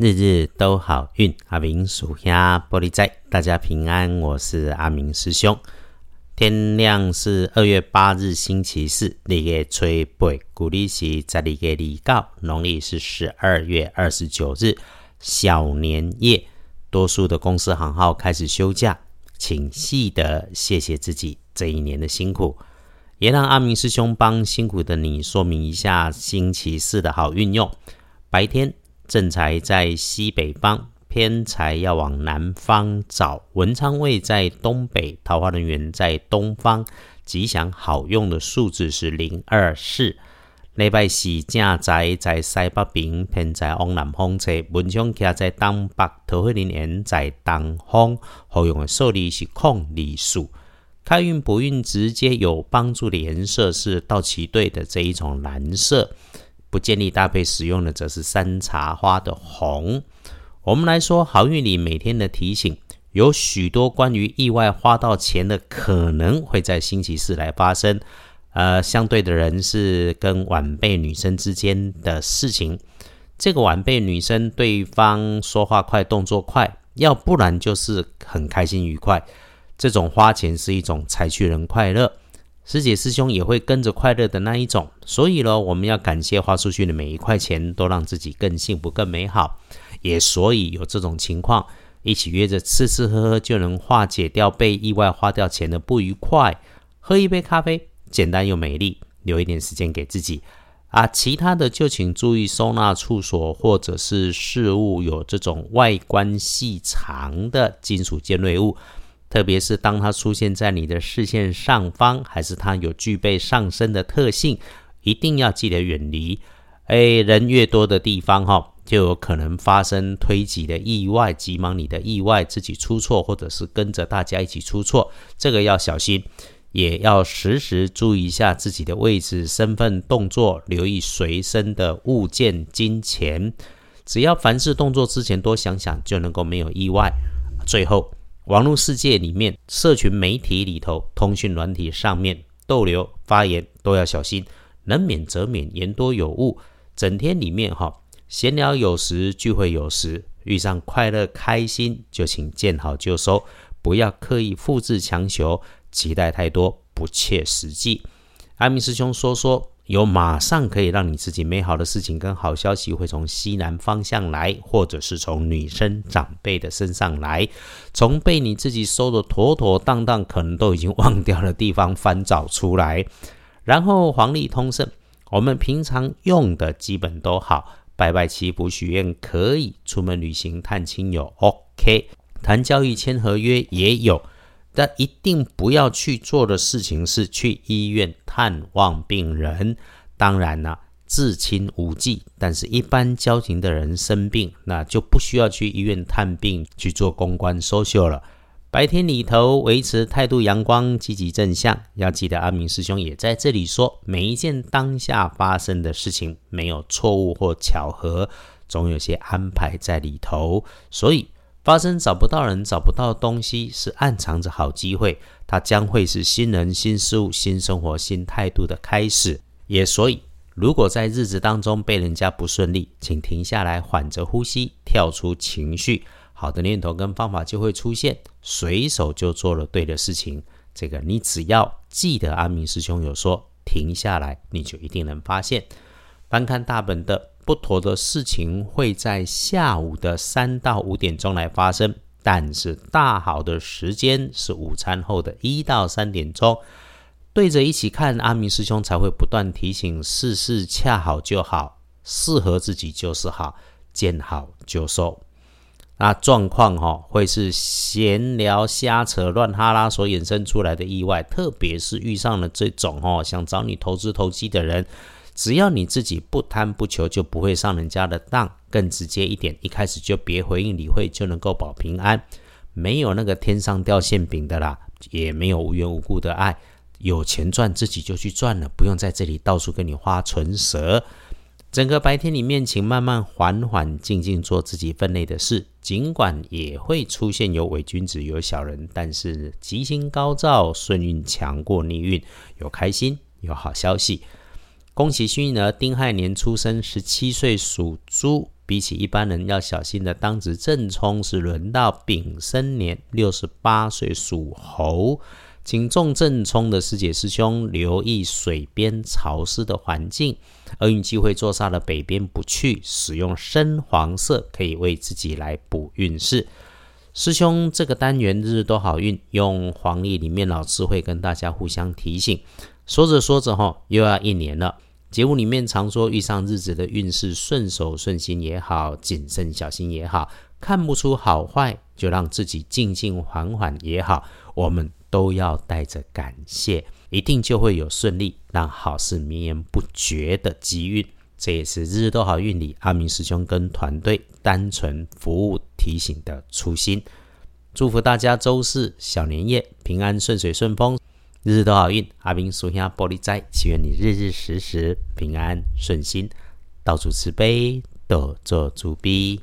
日日都好运，阿明属下玻璃仔，大家平安，我是阿明师兄。天亮是二月八日星期四，日月初八，古历是十二月二九，农历是十二月二十九日，小年夜。多数的公司行号开始休假，请记得谢谢自己这一年的辛苦，也让阿明师兄帮辛苦的你说明一下星期四的好运用。白天。正财在西北方，偏财要往南方找。文昌位在东北，桃花人员在东方。吉祥好用的数字是零二四。礼拜四正财在西北边，偏财往南方车。文昌徛在东北，桃花人缘在东方。好用的数字是空里数。开运不运直接有帮助的颜色是道奇队的这一种蓝色。不建议搭配使用的则是山茶花的红。我们来说好运里每天的提醒，有许多关于意外花到钱的可能会在星期四来发生。呃，相对的人是跟晚辈女生之间的事情。这个晚辈女生，对方说话快，动作快，要不然就是很开心愉快。这种花钱是一种财去人快乐。师姐师兄也会跟着快乐的那一种，所以呢，我们要感谢花出去的每一块钱，都让自己更幸福、更美好。也所以有这种情况，一起约着吃吃喝喝，就能化解掉被意外花掉钱的不愉快。喝一杯咖啡，简单又美丽，留一点时间给自己啊。其他的就请注意收纳处所或者是事物有这种外观细长的金属尖锐物。特别是当它出现在你的视线上方，还是它有具备上升的特性，一定要记得远离。哎，人越多的地方，哈，就有可能发生推挤的意外，急忙你的意外，自己出错，或者是跟着大家一起出错，这个要小心，也要时时注意一下自己的位置、身份、动作，留意随身的物件、金钱。只要凡事动作之前多想想，就能够没有意外。最后。网络世界里面，社群媒体里头，通讯软体上面逗留发言都要小心，能免则免，言多有误。整天里面哈，闲聊有时，聚会有时，遇上快乐开心就请见好就收，不要刻意复制强求，期待太多不切实际。阿明师兄说说。有马上可以让你自己美好的事情跟好消息会从西南方向来，或者是从女生长辈的身上来，从被你自己收的妥妥当当，可能都已经忘掉的地方翻找出来。然后黄历通胜，我们平常用的基本都好，拜拜祈福许愿可以，出门旅行探亲友 OK，谈交易签合约也有。但一定不要去做的事情是去医院探望病人。当然了，至亲无忌，但是一般交情的人生病，那就不需要去医院探病去做公关 social 了。白天里头维持态度阳光、积极正向。要记得阿明师兄也在这里说，每一件当下发生的事情没有错误或巧合，总有些安排在里头，所以。发生找不到人、找不到东西，是暗藏着好机会。它将会是新人、新事物、新生活、新态度的开始。也所以，如果在日子当中被人家不顺利，请停下来，缓着呼吸，跳出情绪，好的念头跟方法就会出现，随手就做了对的事情。这个你只要记得，阿明师兄有说，停下来，你就一定能发现。翻看大本的。不妥的事情会在下午的三到五点钟来发生，但是大好的时间是午餐后的一到三点钟。对着一起看，阿明师兄才会不断提醒：事事恰好就好，适合自己就是好，见好就收。那状况哈，会是闲聊瞎扯乱哈拉所衍生出来的意外，特别是遇上了这种哦想找你投资投机的人。只要你自己不贪不求，就不会上人家的当。更直接一点，一开始就别回应理会，就能够保平安。没有那个天上掉馅饼的啦，也没有无缘无故的爱。有钱赚自己就去赚了，不用在这里到处跟你花唇舌。整个白天里面，请慢慢缓缓静静做自己分内的事。尽管也会出现有伪君子有小人，但是吉星高照，顺运强过逆运，有开心有好消息。恭喜幸运儿丁亥年出生，十七岁属猪，比起一般人要小心的当值正冲是轮到丙申年六十八岁属猴，请重正冲的师姐师兄留意水边潮湿的环境，厄运机会坐煞的北边不去，使用深黄色可以为自己来补运势。师兄，这个单元日日都好运，用黄历里面老师会跟大家互相提醒。说着说着，哈，又要一年了。节目里面常说，遇上日子的运势顺手顺心也好，谨慎小心也好，看不出好坏，就让自己静静缓缓也好，我们都要带着感谢，一定就会有顺利，让好事绵延不绝的机运。这也是日日都好运里阿明师兄跟团队单纯服务提醒的初心。祝福大家周四小年夜平安顺水顺风，日日都好运。阿明属下玻璃斋，祈愿你日日时时平安顺心，到处慈悲，多做主逼。